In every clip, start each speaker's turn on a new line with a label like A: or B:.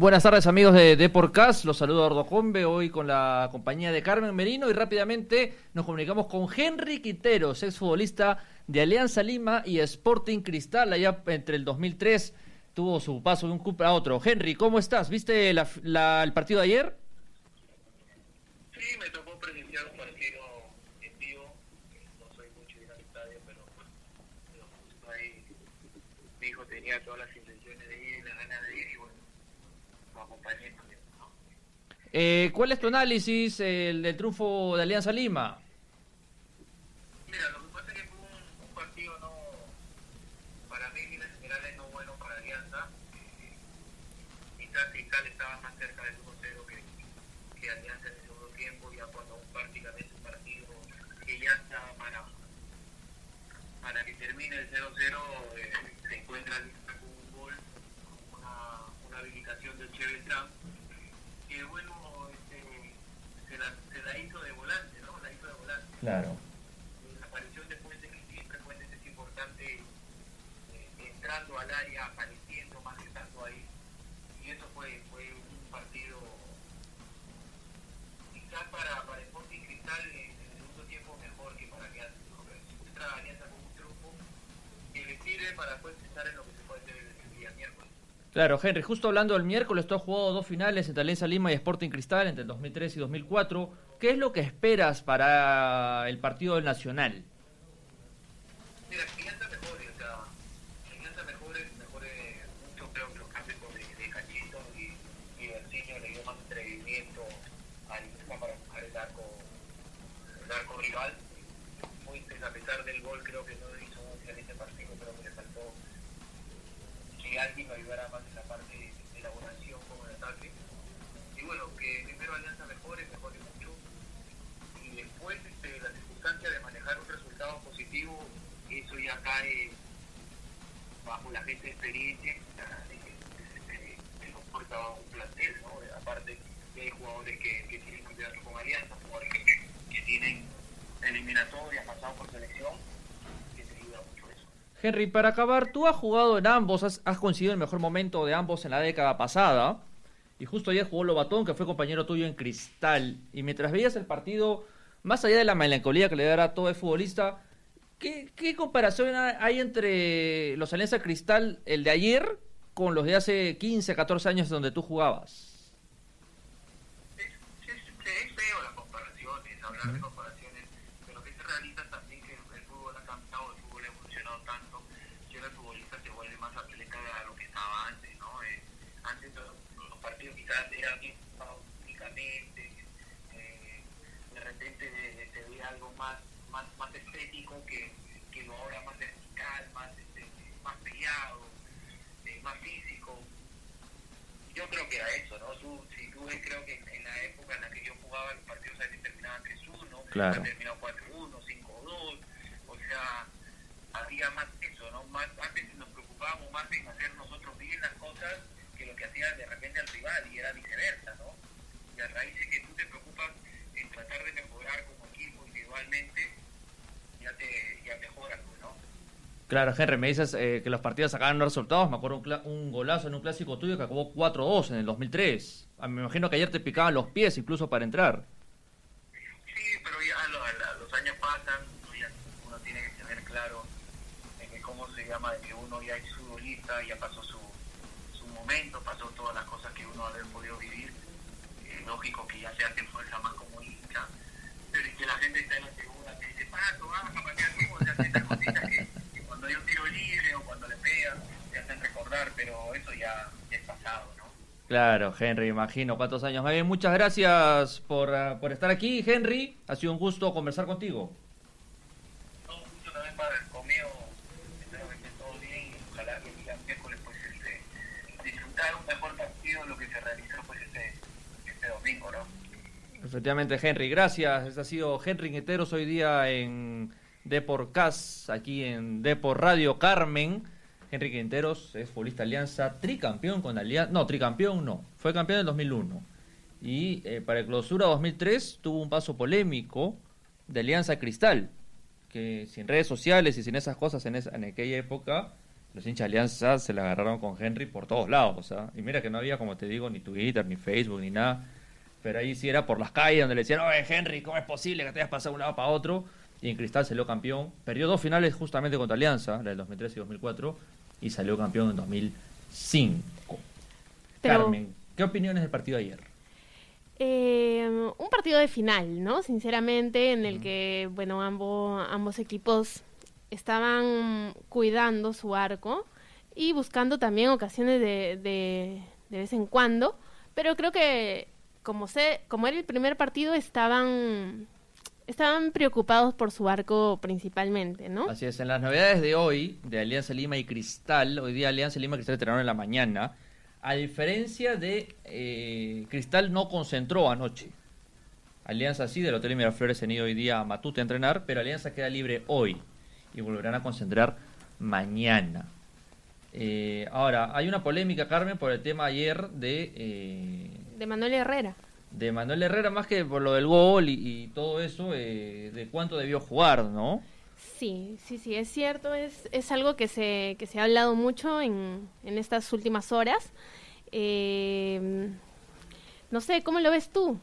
A: Buenas tardes amigos de Deporcast, los saludo a Ordo Combe, hoy con la compañía de Carmen Merino y rápidamente nos comunicamos con Henry Quinteros, exfutbolista de Alianza Lima y Sporting Cristal, allá entre el 2003 tuvo su paso de un club a otro. Henry, ¿cómo estás? ¿Viste el partido de ayer?
B: Sí, me tocó presenciar un partido en vivo, no soy mucho de ir al estadio, pero, pero ahí mi hijo tenía todas las intenciones de ir, la ganas de ir y bueno, lo acompañé también. ¿no?
A: Eh, ¿Cuál es tu análisis el, del triunfo de Alianza Lima?
B: Mira, lo que pasa es que fue un, partido no, para mí en generales no bueno para Alianza. Eh, quizás Cristal estaba más cerca del 1-0 que, que Alianza en el segundo tiempo, ya cuando prácticamente un partido que ya estaba para, para que termine el 0-0, eh, se encuentra Alianza con un gol, una, habilitación del Che Beltrán, que bueno, este, se, la, se la hizo de volante, ¿no? La hizo de volante
A: Claro.
B: la aparición de Fuentes que siempre Fuentes es importante eh, entrando al área, apareciendo más que estando ahí y eso fue, fue un partido quizás para, para Sporting Cristal en el segundo tiempo mejor que para Alianza. Pero se encuentra Alianza con un triunfo que le sirve para después pensar en lo que se puede hacer el, el día miércoles
A: Claro, Henry, justo hablando del miércoles, tú has jugado dos finales entre Alianza Lima y Sporting Cristal entre el 2003 y 2004. ¿Qué es lo que esperas para el partido del Nacional?
B: Mira, que Alianza mejore, o sea, que Alianza mejore, mejore mucho, creo que los cambios de, Cachito y, y le dio más atrevimiento a Alianza para buscar el arco, el arco rival. Fuentes, a pesar del gol, creo que no hizo un excelente partido, creo ayudara más en la parte de, de elaboración como el ataque. Y bueno, que primero Alianza mejore, mejore mucho, y después este, la circunstancia de manejar un resultado positivo, eso ya cae bajo la gente de experiencia de comporta un plantel, ¿no? Aparte hay jugadores que, que tienen campeonato con Alianza, jugadores que, que tienen eliminatorias, pasado por selección, que te ayuda mucho eso.
A: Henry, para acabar, tú has jugado en ambos, has, has coincidido el mejor momento de ambos en la década pasada. Y justo ayer jugó Lobatón, que fue compañero tuyo en Cristal. Y mientras veías el partido, más allá de la melancolía que le dará todo el futbolista, ¿qué, qué comparación hay entre los Alianza Cristal, el de ayer, con los de hace 15, 14 años donde tú jugabas?
B: Es, es, es feo las comparaciones, hablar de comparaciones, pero que se realiza también que el fútbol ha cambiado, el fútbol ha evolucionado tanto, el futbolista se vuelve más atleta a lo que estaba antes, ¿no? Eh, antes los, los partidos quizás eran bien jugados únicamente, eh, de repente se veía algo más, más, más estético que, que lo ahora más vertical, más, este, más peleado, eh, más físico yo creo que era eso, ¿no? Tú, si tú ves, creo que en, en la época en la que yo jugaba, los partidos a veces terminaban 3-1,
A: Claro
B: terminado 4-1, 5-2, o sea, había más eso, ¿no? Más, antes nos preocupábamos más en hacer nosotros bien las cosas que lo que hacía de repente al rival, y era viceversa, ¿no? Y a raíz de que tú te preocupas en tratar de mejorar como equipo individualmente, ya te ya mejoras, pues, ¿no?
A: Claro, Henry, me dices eh, que los partidos sacaban los resultados. Me acuerdo un, un golazo en un clásico tuyo que acabó 4-2 en el 2003. Ah, Me imagino que ayer te picaban los pies incluso para entrar.
B: Sí, pero ya lo- la- los años pasan, uno, tiene que tener claro de que cómo se llama, de que uno ya es futbolista, ya pasó su, su momento, pasó todas las cosas que uno haber podido vivir. Eh, lógico que ya se hace fuerza más como hincha, pero es que la gente está en la segunda, que dice, paso, baja, para que no, se hacen esas cositas que, que cuando hay un tiro libre o cuando le pegan, te hacen recordar, pero eso ya, ya es pasado, ¿no?
A: Claro, Henry, imagino cuántos años. Muy bien, muchas gracias por, ah, por estar aquí, Henry. Ha sido un gusto conversar contigo.
B: No, mucho también para conmigo, espero que esté todo bien y ojalá que el día miércoles pues este, disfrutar un mejor partido de lo que se realizó pues este, este domingo, ¿no?
A: Efectivamente, Henry, gracias. Este ha sido Henry Gueteros hoy día en Deporcast, aquí en Depor Radio Carmen. Henry Quinteros es futbolista Alianza, tricampeón con Alianza. No, tricampeón no. Fue campeón en el 2001. Y eh, para el clausura 2003 tuvo un paso polémico de Alianza Cristal. Que sin redes sociales y sin esas cosas en, esa- en aquella época los hinchas Alianza se la agarraron con Henry por todos lados. ¿ah? Y mira que no había, como te digo, ni Twitter, ni Facebook, ni nada. Pero ahí sí era por las calles donde le decían, oye Henry, ¿cómo es posible que te hayas pasado de un lado para otro? Y en Cristal salió campeón. Perdió dos finales justamente contra Alianza, la del 2003 y 2004, y salió campeón en 2005.
C: Pero-
A: Carmen, ¿qué opiniones del partido de ayer?
C: Eh, un partido de final, ¿no? Sinceramente, en el que, bueno, ambos, ambos equipos estaban cuidando su arco y buscando también ocasiones de, de, de vez en cuando, pero creo que como sé, como era el primer partido, estaban estaban preocupados por su arco principalmente, ¿no?
A: Así es, en las novedades de hoy, de Alianza Lima y Cristal, hoy día Alianza Lima y Cristal entrenaron en la mañana, a diferencia de eh, Cristal no concentró anoche. Alianza sí, del Hotel Miraflores se han ido hoy día a Matute a entrenar, pero Alianza queda libre hoy y volverán a concentrar mañana. Eh, ahora, hay una polémica, Carmen, por el tema ayer de, eh,
C: De Manuel Herrera.
A: De Manuel Herrera, más que por lo del gol y, y todo eso, eh, de cuánto debió jugar, ¿no?
C: Sí, sí, sí, es cierto, es, es algo que se, que se ha hablado mucho en, en estas últimas horas. Eh, no sé, ¿cómo lo ves tú?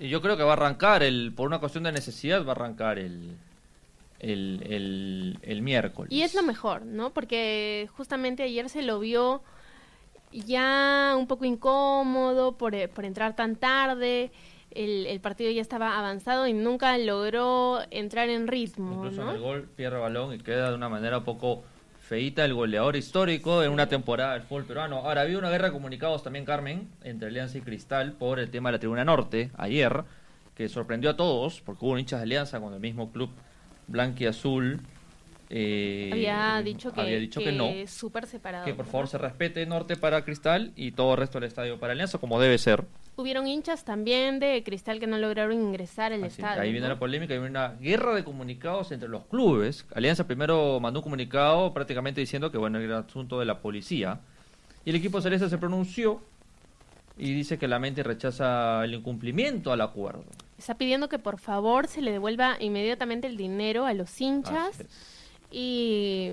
A: Yo creo que va a arrancar, el por una cuestión de necesidad, va a arrancar el, el, el, el miércoles.
C: Y es lo mejor, ¿no? Porque justamente ayer se lo vio ya un poco incómodo por, eh, por entrar tan tarde. El, el partido ya estaba avanzado y nunca logró entrar en ritmo,
A: Incluso en el gol pierde balón y queda de una manera un poco feita el goleador histórico en una temporada del fútbol peruano. Ahora, había una guerra de comunicados también, Carmen, entre Alianza y Cristal por el tema de la Tribuna Norte ayer, que sorprendió a todos, porque hubo hinchas de Alianza con el mismo club blanquiazul. Eh,
C: Había dicho que,
A: había dicho que no.
C: súper separado.
A: Que por favor se respete Norte para Cristal y todo el resto del estadio para Alianza, como debe ser.
C: Hubieron hinchas también de Cristal que no lograron ingresar al
A: Así,
C: estadio.
A: ahí viene la polémica, hay una guerra de comunicados entre los clubes. Alianza primero mandó un comunicado prácticamente diciendo que bueno era asunto de la policía. Y el equipo celeste se pronunció y dice que lamenta y rechaza el incumplimiento al acuerdo.
C: Está pidiendo que por favor se le devuelva inmediatamente el dinero a los hinchas. Y,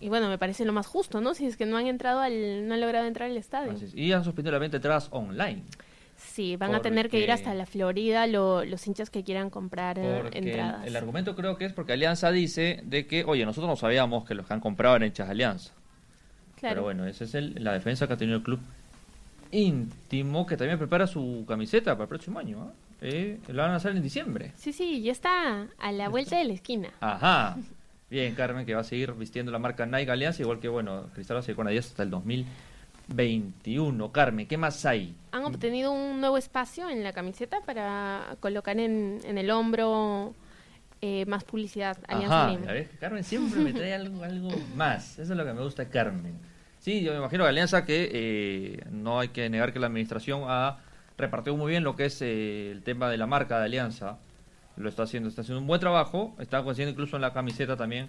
C: y bueno, me parece lo más justo, ¿no? Si es que no han entrado al, no han logrado entrar al estadio.
A: Es. Y han suspendido la venta de entradas online.
C: Sí, van a tener que ir hasta la Florida lo- los hinchas que quieran comprar eh,
A: Porque
C: entradas.
A: el argumento creo que es porque Alianza dice de que, oye, nosotros no sabíamos que los que han comprado eran hinchas de Alianza.
C: Claro.
A: Pero bueno, esa es el- la defensa que ha tenido el club íntimo, que también prepara su camiseta para el próximo año. ¿ah? Eh, la van a hacer en diciembre.
C: Sí, sí, ya está a la vuelta de la esquina.
A: Ajá. Bien, Carmen, que va a seguir vistiendo la marca Nike Alianza, igual que, bueno, Cristal va a seguir con Adidas hasta el 2021. Carmen, ¿qué más hay?
C: Han obtenido un nuevo espacio en la camiseta para colocar en, en el hombro eh, más publicidad. Alianza
A: Ajá, Carmen siempre me trae algo, algo más. Eso es lo que me gusta Carmen. Sí, yo me imagino que Alianza que eh, no hay que negar que la administración ha repartido muy bien lo que es eh, el tema de la marca de Alianza. Lo está haciendo, está haciendo un buen trabajo, está haciendo incluso en la camiseta también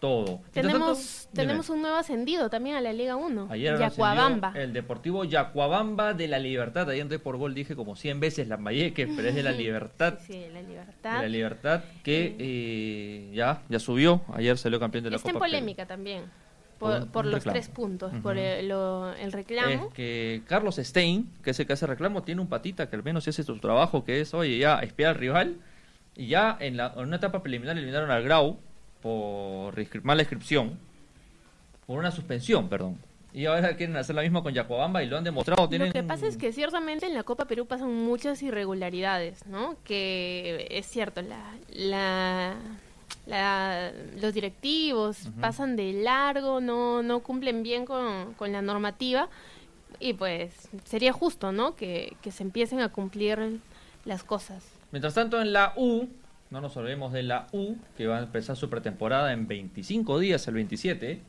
A: todo.
C: Tenemos,
A: tanto,
C: tenemos un nuevo ascendido también a la Liga 1.
A: Ayer
C: Yacuabamba.
A: el Deportivo Yacuabamba de la Libertad. Ayer entré por gol dije como 100 veces la Mayeque, pero es de la Libertad.
C: Sí, sí, la
A: De
C: libertad.
A: la Libertad que eh, ya, ya subió. Ayer salió campeón de la
C: Está en
A: Copa.
C: polémica también.
A: Por
C: los
A: reclamo.
C: tres puntos. Por el, lo- el reclamo.
A: Es que Carlos Stein, que es el que hace reclamo, tiene un patita que al menos hace su trabajo, que es, oye, ya espiar al rival. Y ya en, la, en una etapa preliminar eliminaron al Grau por mala inscripción, por una suspensión, perdón. Y ahora quieren hacer la misma con Yacuabamba y lo han demostrado. Tienen
C: Lo que pasa es que ciertamente en la Copa Perú pasan muchas irregularidades, ¿no? Que es cierto, la, la, la- los directivos pasan de largo, no, no cumplen bien con, con la normativa y pues sería justo, ¿no? Que, que se empiecen a cumplir las cosas.
A: Mientras tanto, en la U, no nos olvidemos de la U, que va a empezar su pretemporada en 25 días, el 27.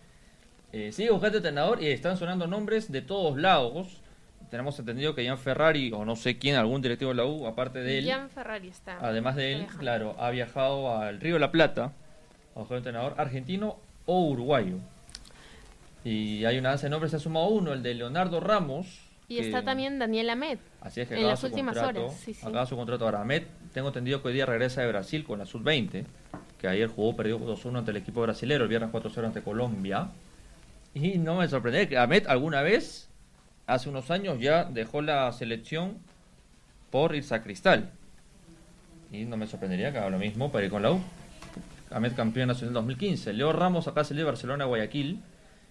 A: Eh, sigue buscando entrenador y están sonando nombres de todos lados. Tenemos entendido que Ian Ferrari, o no sé quién, algún directivo de la U, aparte de él,
C: Jan Ferrari está.
A: además de él, claro, ha viajado al Río de la Plata a buscar un entrenador argentino o uruguayo. Y hay una danza de nombres, se ha sumado uno, el de Leonardo Ramos.
C: Y
A: que-
C: está también Daniel Amet.
A: Así es que
C: En
A: acaba
C: las
A: su
C: últimas
A: contrato.
C: horas, sí, sí.
A: Acaba su contrato ahora. Ahmed, tengo entendido que hoy día regresa de Brasil con la Sub-20, que ayer jugó, perdió 2-1 ante el equipo brasilero, el viernes 4-0 ante Colombia. Y no me sorprende que Ahmed alguna vez, hace unos años, ya dejó la selección por irse a Cristal. Y no me sorprendería que haga lo mismo para ir con la U. Ahmed campeón nacional 2015. Leo Ramos acá salió de Barcelona a Guayaquil.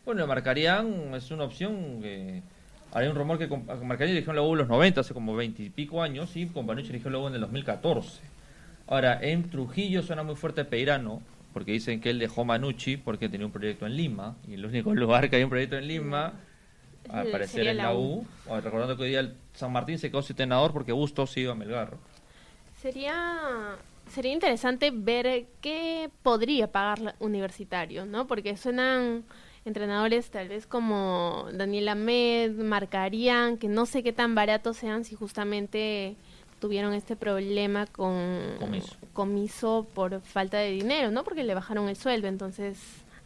A: Bueno, marcarían, es una opción que... Hay un rumor que con- Marcaría eligió en la U en los 90, hace como 20 y pico años, y con Panucci eligió en la U en el 2014. Ahora, en Trujillo suena muy fuerte Peirano, porque dicen que él dejó Manucci porque tenía un proyecto en Lima, y el único lugar que hay un proyecto en Lima, al parecer es
C: la U.
A: Recordando que hoy día el San Martín se quedó sin porque Bustos iba a Melgar.
C: Sería sería interesante ver qué podría pagar la- Universitario, ¿no? Porque suenan entrenadores tal vez como Daniel Ahmed, Marcarían, que no sé qué tan baratos sean si justamente tuvieron este problema con
A: Comiso.
C: Comiso por falta de dinero, ¿no? Porque le bajaron el sueldo, entonces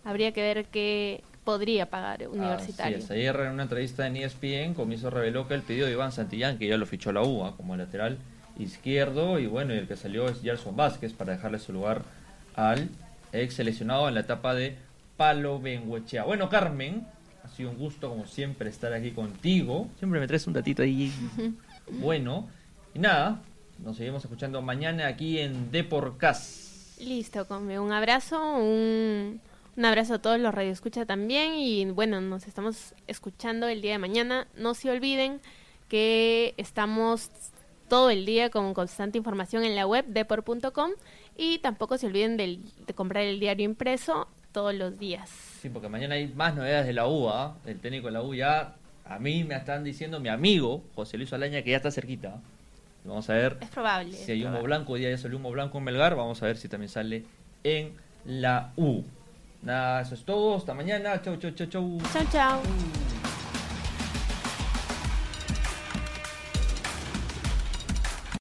C: habría que ver qué podría pagar Universitario.
A: Así es. Ayer en una entrevista en ESPN, Comiso reveló que el pedido de Iván Santillán, que ya lo fichó la UA como lateral izquierdo, y bueno, y el que salió es Gerson Vázquez para dejarle su lugar al ex seleccionado en la etapa de Palo Benguechea. Bueno, Carmen, ha sido un gusto como siempre estar aquí contigo. Siempre me traes un datito ahí. bueno, y nada, nos seguimos escuchando mañana aquí en Deporcast.
C: Listo, come un abrazo, un, un abrazo a todos los radioescucha también y bueno, nos estamos escuchando el día de mañana. No se olviden que estamos todo el día con constante información en la web depor.com y tampoco se olviden del- de comprar el diario impreso todos los días.
A: Sí, porque mañana hay más novedades de la UA. El técnico de la U ya, a mí me están diciendo mi amigo José Luis Alaña que ya está cerquita. Vamos a ver
C: Es probable.
A: si
C: es
A: hay humo
C: probable.
A: blanco. Hoy día ya salió humo blanco en Melgar. Vamos a ver si también sale en la U. Nada, eso es todo. Hasta mañana. Chau, chau, chau, chau.
C: Chao, chao.